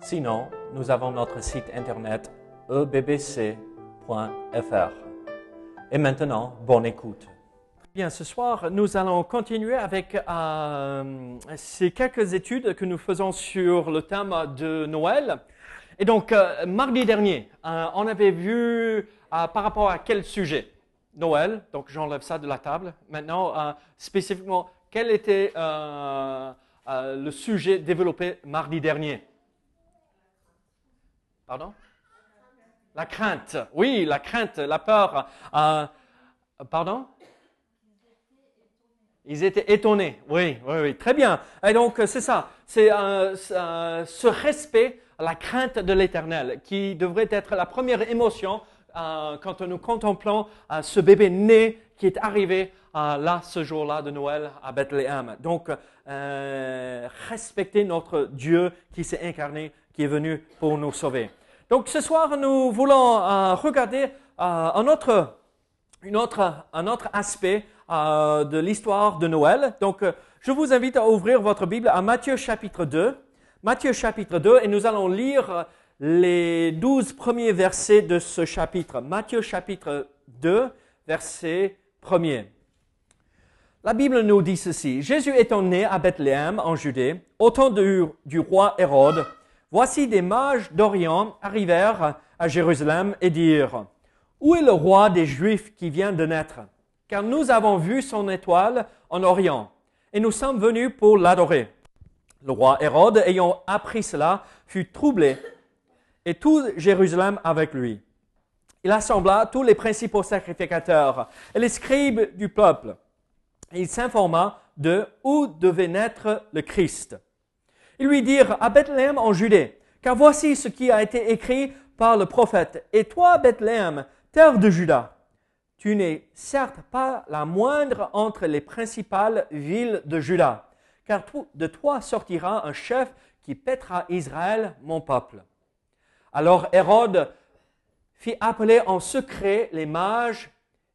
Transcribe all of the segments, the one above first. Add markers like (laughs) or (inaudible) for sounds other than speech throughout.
Sinon, nous avons notre site internet ebbc.fr. Et maintenant, bonne écoute. Bien, ce soir, nous allons continuer avec euh, ces quelques études que nous faisons sur le thème de Noël. Et donc, euh, mardi dernier, euh, on avait vu par rapport à quel sujet? Noël. Donc, j'enlève ça de la table. Maintenant, spécifiquement, quel était le sujet développé mardi dernier? Pardon? La crainte. Oui, la crainte, la peur. Euh, pardon? Ils étaient étonnés. Oui, oui, oui. Très bien. Et donc, c'est ça. C'est euh, ce respect, la crainte de l'éternel, qui devrait être la première émotion euh, quand nous contemplons ce bébé né qui est arrivé là, ce jour-là de Noël à Bethléem. Donc, respecter notre Dieu qui s'est incarné, qui est venu pour nous sauver. Donc ce soir, nous voulons euh, regarder euh, un, autre, une autre, un autre aspect euh, de l'histoire de Noël. Donc je vous invite à ouvrir votre Bible à Matthieu chapitre 2. Matthieu chapitre 2 et nous allons lire les douze premiers versets de ce chapitre. Matthieu chapitre 2, verset 1 La Bible nous dit ceci. Jésus étant né à Bethléem en Judée, au temps du roi Hérode, Voici des mages d'Orient arrivèrent à Jérusalem et dirent, Où est le roi des Juifs qui vient de naître? Car nous avons vu son étoile en Orient, et nous sommes venus pour l'adorer. Le roi Hérode, ayant appris cela, fut troublé, et tout Jérusalem avec lui. Il assembla tous les principaux sacrificateurs et les scribes du peuple. Et il s'informa de où devait naître le Christ. Ils lui dirent à Bethléem en Judée, car voici ce qui a été écrit par le prophète. Et toi, Bethléem, terre de Juda, tu n'es certes pas la moindre entre les principales villes de Juda, car de toi sortira un chef qui pètera Israël, mon peuple. Alors Hérode fit appeler en secret les mages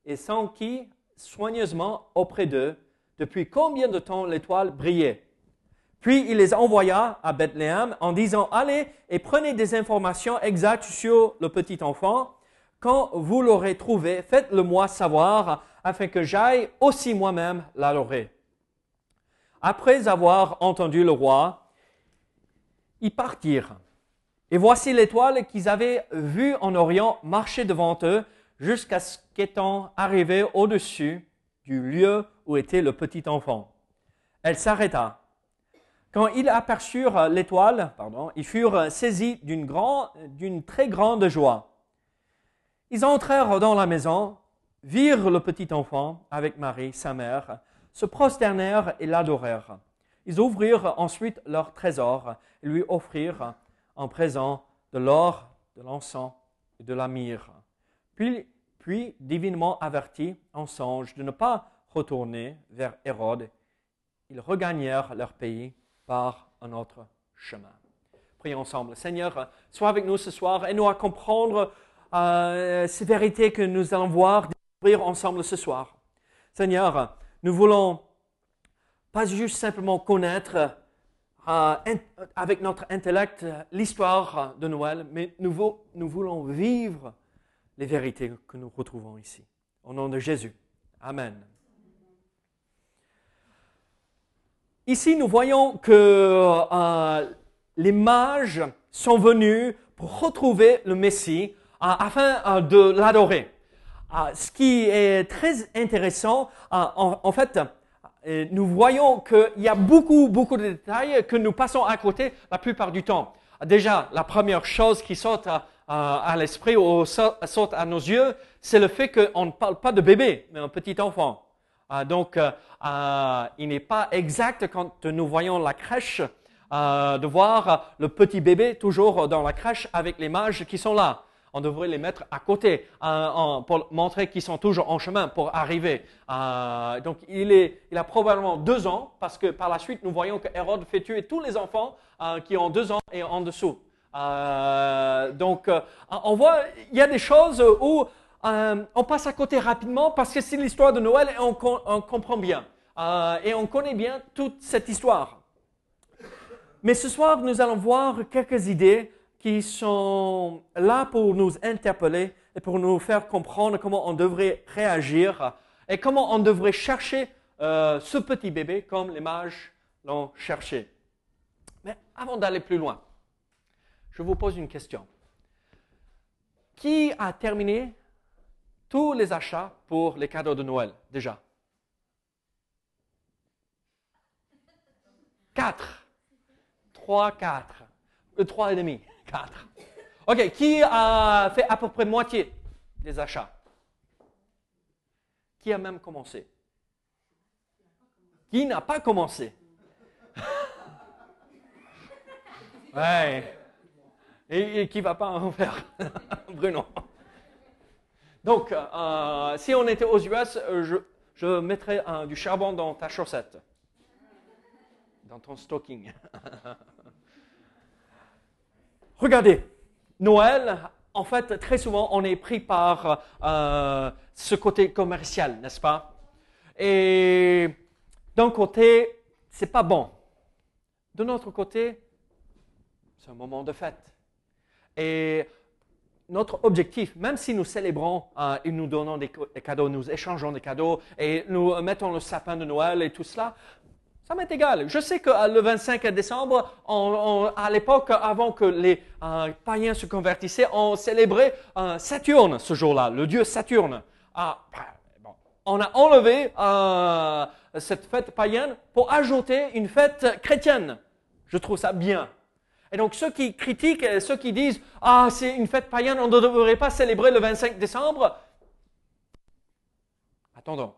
et s'enquit soigneusement auprès d'eux depuis combien de temps l'étoile brillait. Puis il les envoya à Bethléem en disant, allez et prenez des informations exactes sur le petit enfant. Quand vous l'aurez trouvé, faites-le moi savoir afin que j'aille aussi moi-même l'adorer. Après avoir entendu le roi, ils partirent. Et voici l'étoile qu'ils avaient vue en Orient marcher devant eux jusqu'à ce qu'étant arrivée au-dessus du lieu où était le petit enfant. Elle s'arrêta quand ils aperçurent l'étoile, ils furent saisis d'une, très grande joie. Ils entrèrent dans la maison, virent le petit enfant avec Marie, sa mère, se prosternèrent et l'adorèrent. Ils ouvrirent ensuite leur trésor et lui offrirent en présent de l'or, de l'encens et de la myrrhe. Puis, divinement avertis en songe de ne pas retourner vers Hérode, ils regagnèrent leur pays par un autre chemin. Prions ensemble. Seigneur, sois avec nous ce soir et nous à comprendre euh, ces vérités que nous allons voir, découvrir ensemble ce soir. Seigneur, nous voulons pas juste simplement connaître euh, avec notre intellect l'histoire de Noël, mais nous, nous voulons vivre les vérités que nous retrouvons ici. Au nom de Jésus. Amen. Ici, nous voyons que euh, les mages sont venus pour retrouver le Messie euh, afin euh, de l'adorer. ce qui est très intéressant, en, fait, nous voyons qu'il y a beaucoup, beaucoup de détails que nous passons à côté la plupart du temps. Déjà, la première chose qui saute à, l'esprit ou saute à nos yeux, c'est le fait qu'on ne parle pas de bébé, mais un petit enfant. Donc, euh, il n'est pas exact quand nous voyons la crèche euh, de voir le petit bébé toujours dans la crèche avec les mages qui sont là. On devrait les mettre à côté euh, pour montrer qu'ils sont toujours en chemin pour arriver. Euh, donc il a probablement deux ans parce que par la suite nous voyons que Hérode fait tuer tous les enfants qui ont deux ans et en dessous. donc on voit, il y a des choses où on passe à côté rapidement parce que c'est l'histoire de Noël et on, comprend bien. et on connaît bien toute cette histoire. Mais ce soir, nous allons voir quelques idées qui sont là pour nous interpeller et pour nous faire comprendre comment on devrait réagir et comment on devrait chercher euh, ce petit bébé comme les mages l'ont cherché. Mais avant d'aller plus loin, je vous pose une question. Qui a terminé tous les achats pour les cadeaux de Noël déjà Quatre. 3, 4. 3 et demi, 4. OK, qui a fait à peu près moitié des achats? Qui a même commencé? Qui n'a pas commencé? (laughs) ouais. Et, qui ne va pas en faire? (laughs) Bruno. Donc, euh, si on était aux US, je, je mettrais du charbon dans ta chaussette dans ton stocking. (laughs) Regardez, Noël, en fait, très souvent, on est pris par euh, ce côté commercial, n'est-ce pas? Et d'un côté, c'est pas bon. De notre côté, c'est un moment de fête. Et notre objectif, même si nous célébrons euh, et nous donnons des cadeaux, nous échangeons des cadeaux et nous mettons le sapin de Noël et tout cela, ça m'est égal. Je sais que euh, le 25 décembre, à l'époque, avant que les euh, païens se convertissaient, on célébrait Saturne ce jour-là, le dieu Saturne. Ah, bon. On a enlevé cette fête païenne pour ajouter une fête chrétienne. Je trouve ça bien. Et donc ceux qui critiquent, ceux qui disent ah c'est une fête païenne, on ne devrait pas célébrer le 25 décembre. Attendons.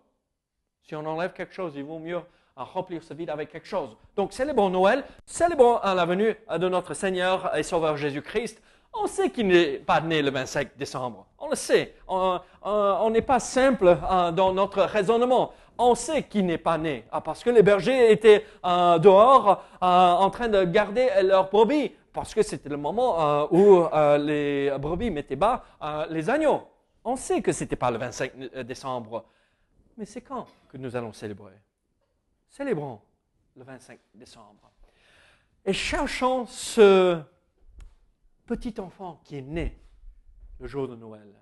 Si on enlève quelque chose, il vaut mieux remplir ce vide avec quelque chose. Donc, célébrons Noël, célébrons la venue de notre Seigneur et Sauveur Jésus-Christ. On sait qu'il n'est pas né le 25 décembre. On le sait. On n'est pas simple euh, dans notre raisonnement. On sait qu'il n'est pas né ah, parce que les bergers étaient euh, dehors euh, en train de garder leurs brebis parce que c'était le moment où les brebis mettaient bas les agneaux. On sait que ce n'était pas le 25 décembre. Mais c'est quand que nous allons célébrer? Célébrons le 25 décembre. Et cherchons ce petit enfant qui est né le jour de Noël.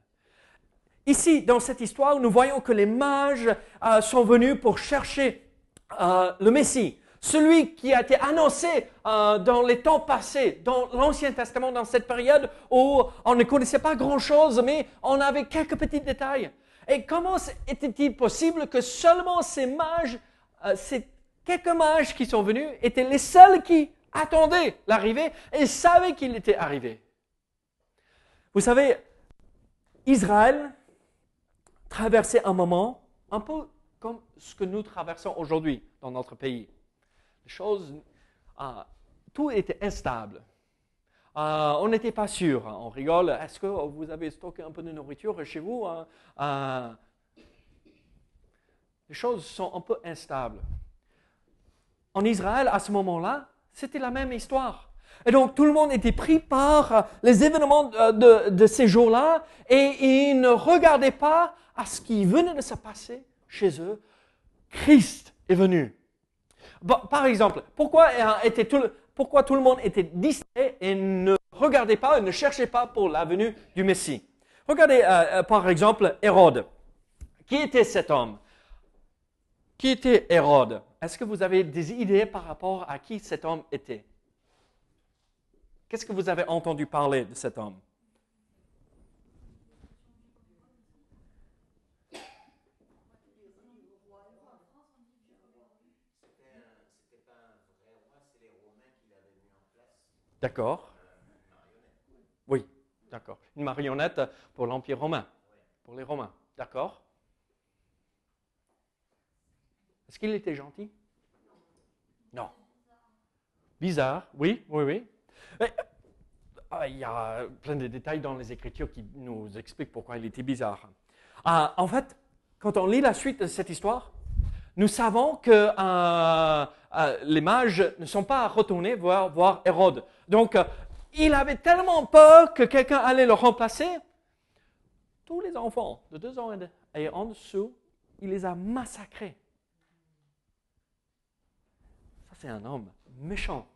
Ici, dans cette histoire, nous voyons que les mages euh, sont venus pour chercher euh, le Messie, celui qui a été annoncé euh, dans les temps passés, dans l'Ancien Testament, dans cette période où on ne connaissait pas grand-chose, mais on avait quelques petits détails. Et comment était-il possible que seulement ces mages euh, ces quelques mages qui sont venus étaient les seuls qui attendaient l'arrivée et savaient qu'il était arrivé? Vous savez, Israël traversait un moment un peu comme ce que nous traversons aujourd'hui dans notre pays. Choses, euh, tout était instable. Euh, on n'était pas sûr. On rigole. Est-ce que vous avez stocké un peu de nourriture chez vous hein? les choses sont un peu instables. En Israël, à ce moment-là, c'était la même histoire. Et donc tout le monde était pris par les événements de, ces jours-là et ils ne regardaient pas à ce qui venait de se passer chez eux. Christ est venu. Par exemple, pourquoi, était tout, pourquoi tout le monde était distrait et ne regardait pas et ne cherchait pas pour la venue du Messie? Regardez euh, euh, par exemple Hérode. Qui était cet homme? Qui était Hérode? Est-ce que vous avez des idées par rapport à qui cet homme était? Qu'est-ce que vous avez entendu parler de cet homme? D'accord. Oui, d'accord. Une marionnette pour l'Empire romain, pour les Romains. D'accord. Est-ce qu'il était gentil? Non. bizarre, oui, oui, oui. Ah, il y a plein de détails dans les Écritures qui nous expliquent pourquoi il était bizarre. Ah, en fait, quand on lit la suite de cette histoire, nous savons que euh, euh, les mages ne sont pas retournés voir, voir Hérode. Donc, euh, il avait tellement peur que quelqu'un allait le remplacer. Tous les enfants de deux ans et en dessous, il les a massacrés. Ça, c'est un homme méchant.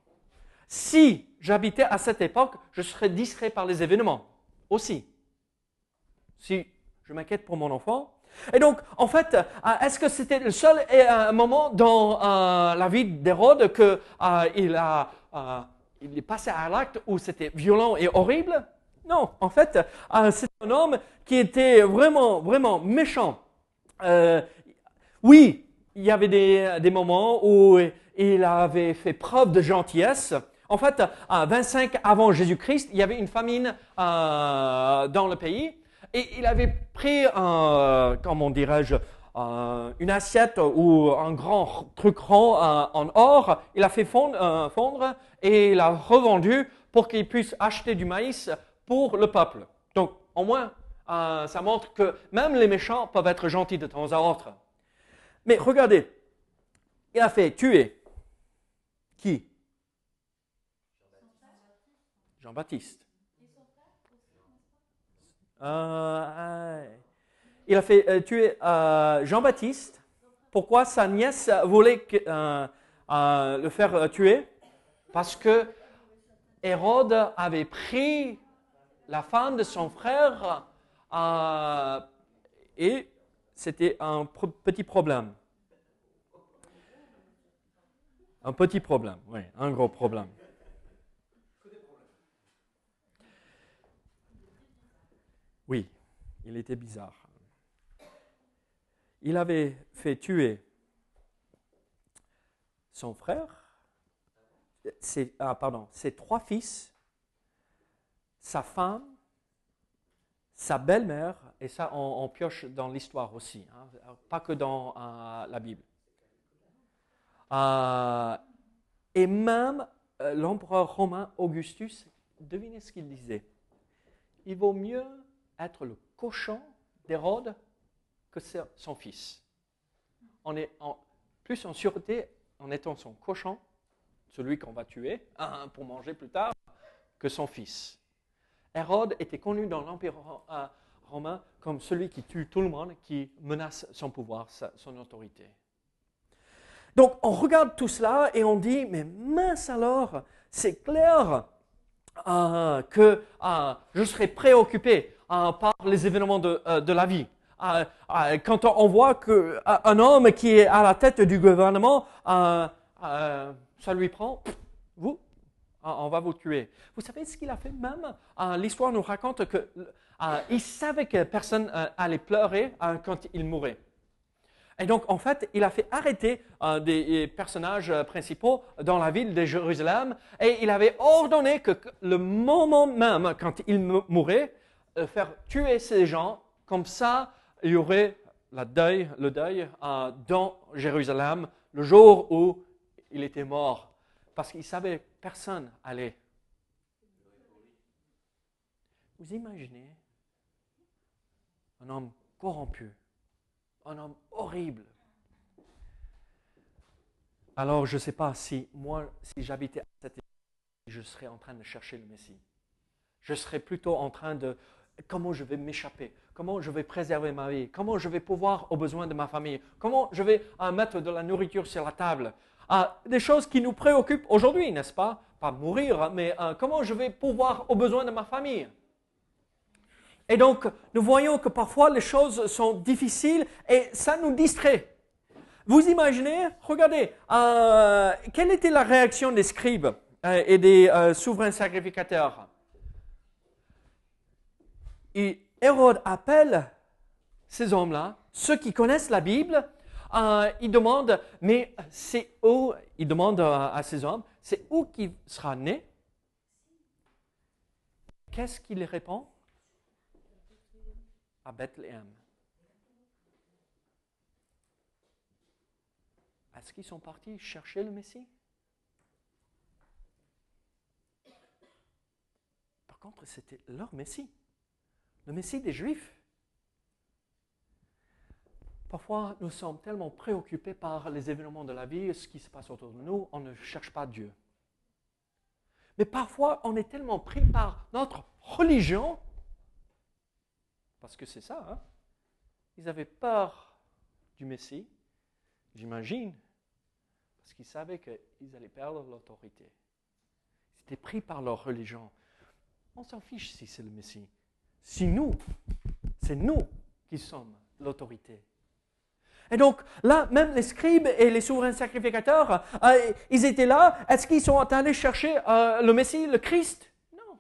Si j'habitais à cette époque, je serais distrait par les événements aussi. Si je m'inquiète pour mon enfant. Et donc, en fait, euh, est-ce que c'était le seul euh, moment dans euh, la vie d'Hérode qu'il il est passé à l'acte où c'était violent et horrible? Non, en fait, c'est un homme qui était vraiment, vraiment méchant. oui, il y avait des, moments où il avait fait preuve de gentillesse, en fait, à 25 avant Jésus-Christ, il y avait une famine dans le pays et il avait pris, un, comment dirais-je, une assiette ou un grand truc rond euh, en or, il a fait fondre, euh, et il a revendu pour qu'il puisse acheter du maïs pour le peuple. Donc, au moins, ça montre que même les méchants peuvent être gentils de temps à autre. Mais regardez, il a fait tuer qui? Jean-Baptiste. Euh, il a fait euh, tuer euh, Jean-Baptiste. Pourquoi sa nièce voulait le faire tuer? Parce que Hérode avait pris la femme de son frère et c'était un petit problème. Un petit problème, oui, un gros problème. Oui, il était bizarre. Il avait fait tuer son frère, ses, ah, pardon, ses trois fils, sa femme, sa belle-mère, et ça on, pioche dans l'histoire aussi, hein, pas que dans euh, la Bible. Euh, et même euh, l'empereur romain Augustus, devinez ce qu'il disait? Il vaut mieux être le cochon d'Hérode que son fils. On est plus en sûreté en étant son cochon, celui qu'on va tuer (laughs) pour manger plus tard, que son fils. Hérode était connu dans l'Empire euh, romain comme celui qui tue tout le monde, qui menace son pouvoir, son autorité. Donc on regarde tout cela et on dit, mais mince alors, c'est clair euh, que euh, je serai préoccupé par les événements de, euh, de la vie. Euh, quand on voit qu'un homme qui est à la tête du gouvernement, ça lui prend, vous, on va vous tuer. Vous savez ce qu'il a fait même? L'histoire nous raconte qu'il savait que personne allait pleurer quand il mourait. Et donc, en fait, il a fait arrêter des personnages principaux dans la ville de Jérusalem et il avait ordonné que le moment même, quand il mourait, euh, faire tuer ces gens, comme ça, il y aurait le deuil euh, dans Jérusalem le jour où il était mort, parce qu'il savait personne allait. Vous imaginez un homme corrompu, un homme horrible. Alors je ne sais pas si moi, si j'habitais à cette époque, je serais en train de chercher le Messie. Je serais plutôt en train de comment je vais m'échapper, comment je vais préserver ma vie, comment je vais pouvoir aux besoins de ma famille, comment je vais euh, mettre de la nourriture sur la table. Ah, des choses qui nous préoccupent aujourd'hui, n'est-ce pas? Pas mourir, mais euh, comment je vais pouvoir aux besoins de ma famille? Et donc, nous voyons que parfois les choses sont difficiles et ça nous distrait. Vous imaginez, regardez, euh, quelle était la réaction des scribes et des souverains sacrificateurs? Et Hérode appelle ces hommes-là, ceux qui connaissent la Bible, il demande, mais c'est où, il demande à, à ces hommes, c'est où qu'il sera né? Qu'est-ce qu'il répond? À Bethléem. Est-ce qu'ils sont partis chercher le Messie? Par contre, c'était leur Messie le Messie des Juifs. Parfois, nous sommes tellement préoccupés par les événements de la vie, ce qui se passe autour de nous, on ne cherche pas Dieu. Mais parfois, on est tellement pris par notre religion, parce que c'est ça, hein? ils avaient peur du Messie, j'imagine, parce qu'ils savaient qu'ils allaient perdre l'autorité. Ils étaient pris par leur religion. On s'en fiche si c'est le Messie. Si nous, c'est nous qui sommes l'autorité. Et donc là, même les scribes et les souverains sacrificateurs, euh, ils étaient là. Est-ce qu'ils sont allés chercher euh, le Messie, le Christ? Non.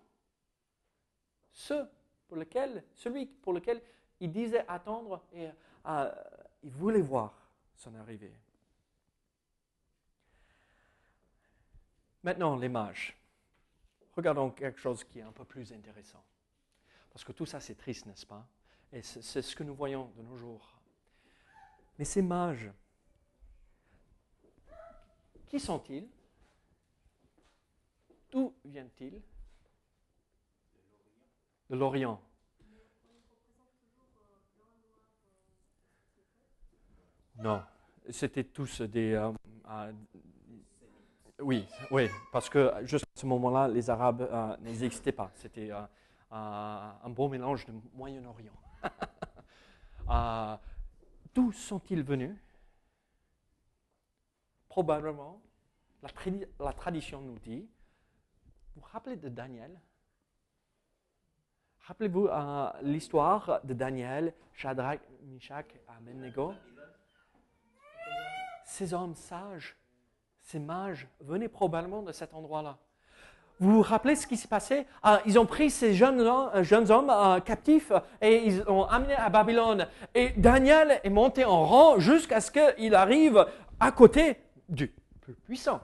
Ce pour lequel, celui pour lequel ils disaient attendre et euh, ils voulaient voir son arrivée. Maintenant, les mages. Regardons quelque chose qui est un peu plus intéressant. Parce que tout ça, c'est triste, n'est-ce pas? Et c'est ce que nous voyons de nos jours. Mais ces mages, qui sont-ils? D'où viennent-ils? De l'Orient. Non, c'était tous des... Euh, euh, oui, oui, parce que juste à ce moment-là, les Arabes euh, n'existaient pas. C'était un beau mélange de Moyen-Orient. (laughs) D'où sont-ils venus? Probablement, la, tradition nous dit, vous vous rappelez de Daniel? Rappelez-vous euh, l'histoire de Daniel, Shadrach, Meshach et Ces hommes sages, ces mages venaient probablement de cet endroit-là. Vous vous rappelez ce qui s'est passé? Ah, Ils ont pris ces jeunes, euh, hommes euh, captifs et ils ont amené à Babylone. Et Daniel est monté en rang jusqu'à ce qu'il arrive à côté du plus puissant,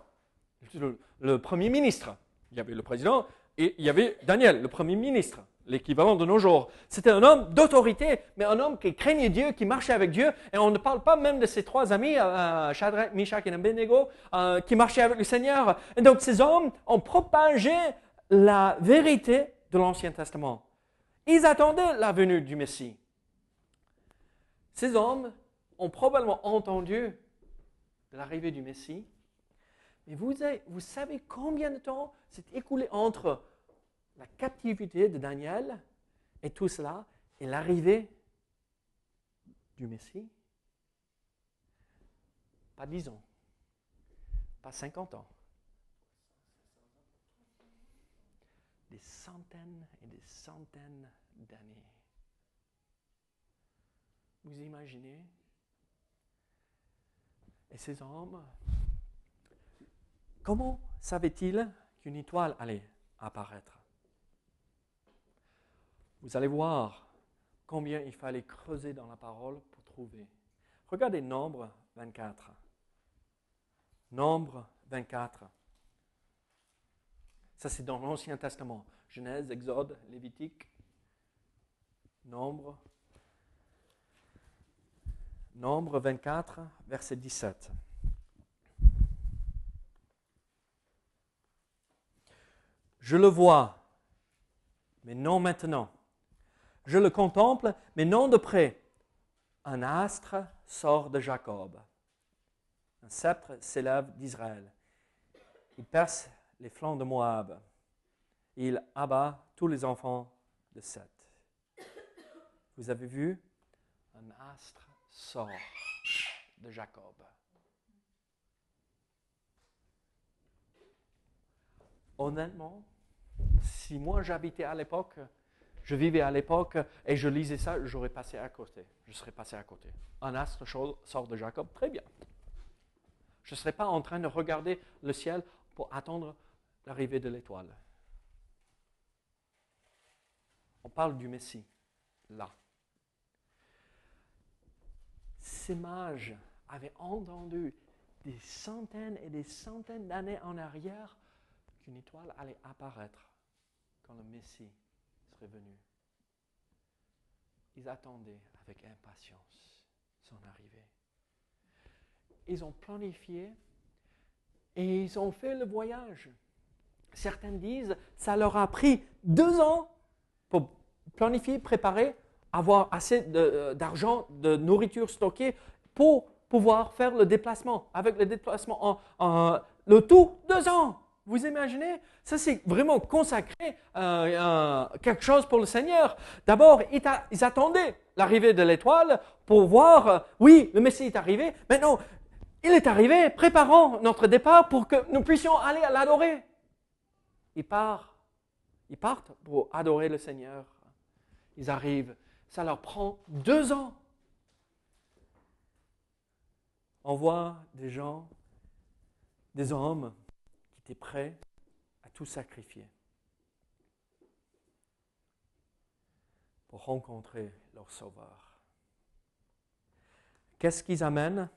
le premier ministre. Il y avait le président et il y avait Daniel, le premier ministre l'équivalent de nos jours. C'était un homme d'autorité, mais un homme qui craignait Dieu, qui marchait avec Dieu. Et on ne parle pas même de ses trois amis, euh, Shadrach, Meshach et Abednego, euh, qui marchaient avec le Seigneur. Et donc ces hommes ont propagé la vérité de l'Ancien Testament. Ils attendaient la venue du Messie. Ces hommes ont probablement entendu l'arrivée du Messie. Mais vous, vous savez combien de temps s'est écoulé entre la captivité de Daniel et tout cela et l'arrivée du Messie Pas dix ans, pas cinquante ans. Des centaines et des centaines d'années. Vous imaginez? Et ces hommes, comment savaient-ils qu'une étoile allait apparaître? Vous allez voir combien il fallait creuser dans la parole pour trouver. Regardez Nombre 24. Nombre 24. Ça, c'est dans l'Ancien Testament. Genèse, Exode, Lévitique, Nombre. Nombre 24, verset 17. Je le vois, mais non maintenant. Je le contemple, mais non de près. Un astre sort de Jacob. Un sceptre s'élève d'Israël. Il perce les flancs de Moab. Il abat tous les enfants de Seth. Vous avez vu? Un astre sort de Jacob. Honnêtement, si moi j'habitais à l'époque je vivais à l'époque et je lisais ça, j'aurais passé à côté. Je serais passé à côté. Un astre sort de Jacob, très bien. Je ne serais pas en train de regarder le ciel pour attendre l'arrivée de l'étoile. On parle du Messie, là. Ces mages avaient entendu des centaines et des centaines d'années en arrière qu'une étoile allait apparaître quand le Messie venu. Ils attendaient avec impatience son arrivée. Ils ont planifié et ils ont fait le voyage. Certains disent, ça leur a pris deux ans pour planifier, préparer, avoir assez euh, d'argent, de, nourriture stockée pour pouvoir faire le déplacement. Avec le déplacement, en, le tout, deux ans. Vous imaginez? Ça, c'est vraiment consacré euh, quelque chose pour le Seigneur. D'abord, ils, attendaient l'arrivée de l'étoile pour voir, euh, oui, le Messie est arrivé. Maintenant, il est arrivé, préparons notre départ pour que nous puissions aller à l'adorer. Ils partent, ils partent pour adorer le Seigneur. Ils arrivent. Ça leur prend deux ans. On voit des gens, des hommes étaient prêts à tout sacrifier pour rencontrer leur Sauveur. Qu'est-ce qu'ils amènent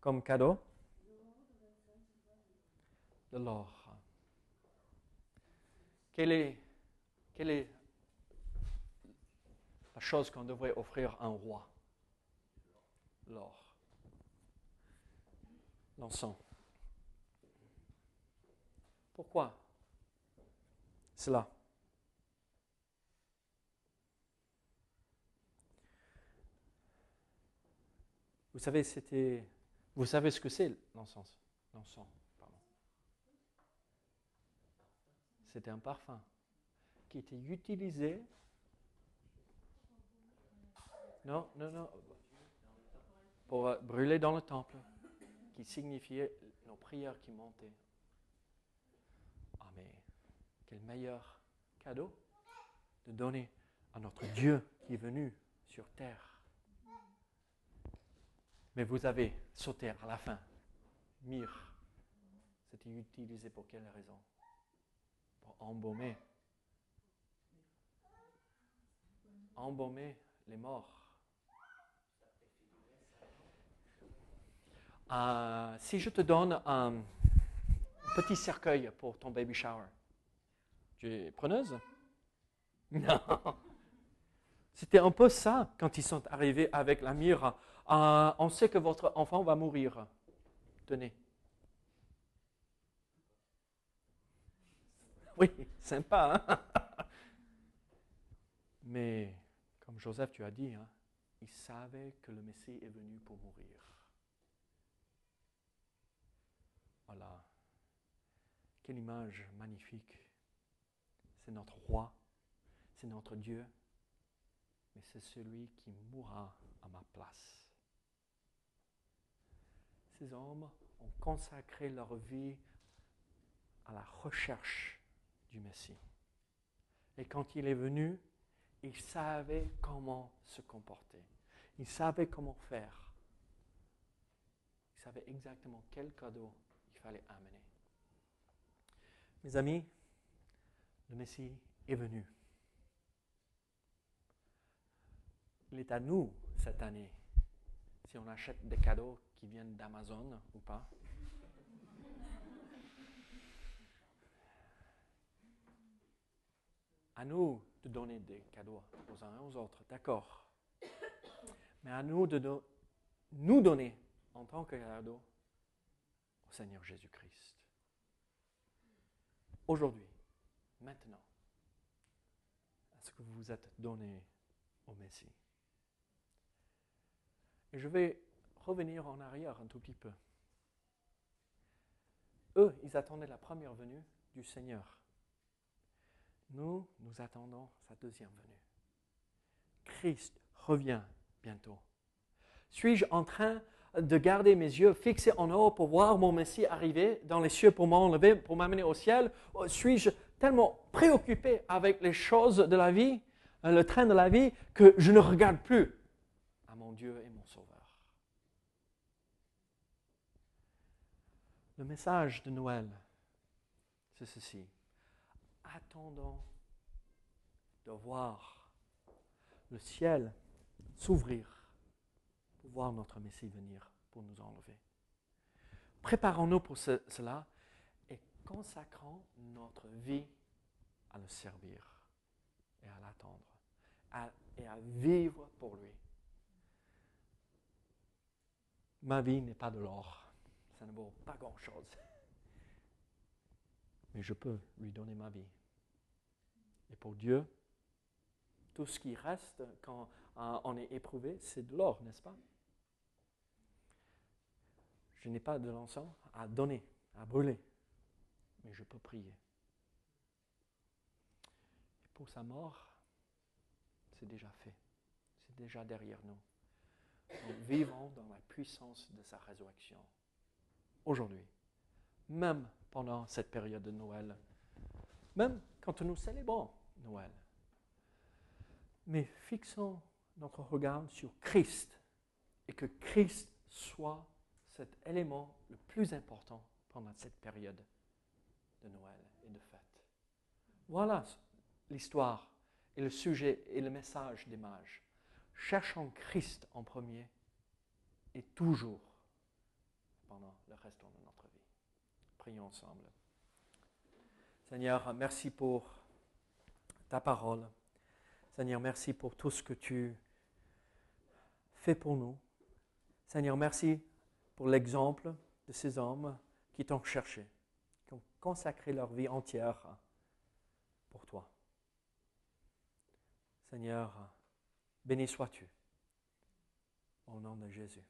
comme cadeau? De l'or. Est, quelle est la chose qu'on devrait offrir à un roi? L'or. L'encens. Pourquoi? Cela Vous savez, c'était. Vous savez ce que c'est l'encens L'encens, pardon. C'était un parfum qui était utilisé. Non, non, non. Pour brûler dans le temple, qui signifiait nos prières qui montaient quel meilleur cadeau de donner à notre Dieu qui est venu sur terre. Mais vous avez sauté à la fin. Mire, c'était utilisé pour quelle raison? Pour embaumer. Embaumer les morts. Euh, si je te donne un petit cercueil pour ton baby shower, tu es preneuse? (laughs) Non. C'était un peu ça quand ils sont arrivés avec la mire. Euh, on sait que votre enfant va mourir. Tenez. Oui, sympa. Hein? (laughs) Mais comme Joseph, tu as dit, hein, il savait que le Messie est venu pour mourir. Voilà. Quelle image magnifique c'est notre roi, c'est notre Dieu, mais c'est celui qui mourra à ma place. Ces hommes ont consacré leur vie à la recherche du Messie. Et quand il est venu, ils savaient comment se comporter. Ils savaient comment faire. Ils savaient exactement quel cadeau il fallait amener. Mes amis, le Messie est venu. Il est à nous cette année, si on achète des cadeaux qui viennent d'Amazon ou pas. À nous de donner des cadeaux aux uns et aux autres, d'accord. Mais à nous de nous donner en tant que cadeau au Seigneur Jésus-Christ. Aujourd'hui, maintenant à ce que vous vous êtes donné au Messie. Et je vais revenir en arrière un tout petit peu. Eux, ils attendaient la première venue du Seigneur. Nous, nous attendons sa deuxième venue. Christ revient bientôt. Suis-je en train de garder mes yeux fixés en haut pour voir mon Messie arriver dans les cieux pour m'enlever, pour m'amener au ciel Suis-je tellement préoccupé avec les choses de la vie, euh, le train de la vie, que je ne regarde plus à mon Dieu et mon Sauveur. Le message de Noël, c'est ceci. Attendons de voir le ciel s'ouvrir pour voir notre Messie venir pour nous enlever. Préparons-nous pour cela consacrons notre vie à le servir et à l'attendre et à vivre pour lui. Ma vie n'est pas de l'or. Ça ne vaut pas grand-chose. (laughs) mais je peux lui donner ma vie. Et pour Dieu, tout ce qui reste quand euh, on est éprouvé, c'est de l'or, n'est-ce pas? Je n'ai pas de l'encens à donner, à brûler, mais je peux prier. Pour sa mort, c'est déjà fait. C'est déjà derrière nous. Nous vivons dans la puissance de sa résurrection. Aujourd'hui, même pendant cette période de Noël, même quand nous célébrons Noël. Mais fixons notre regard sur Christ et que Christ soit cet élément le plus important pendant cette période de Noël et de fête. Voilà l'histoire et le sujet et le message des mages. Cherchons Christ en premier et toujours pendant le reste de notre vie. Prions ensemble. Seigneur, merci pour ta parole. Seigneur, merci pour tout ce que tu fais pour nous. Seigneur, merci pour l'exemple de ces hommes qui t'ont cherché, consacré leur vie entière pour toi. Seigneur, béni sois-tu. Au nom de Jésus.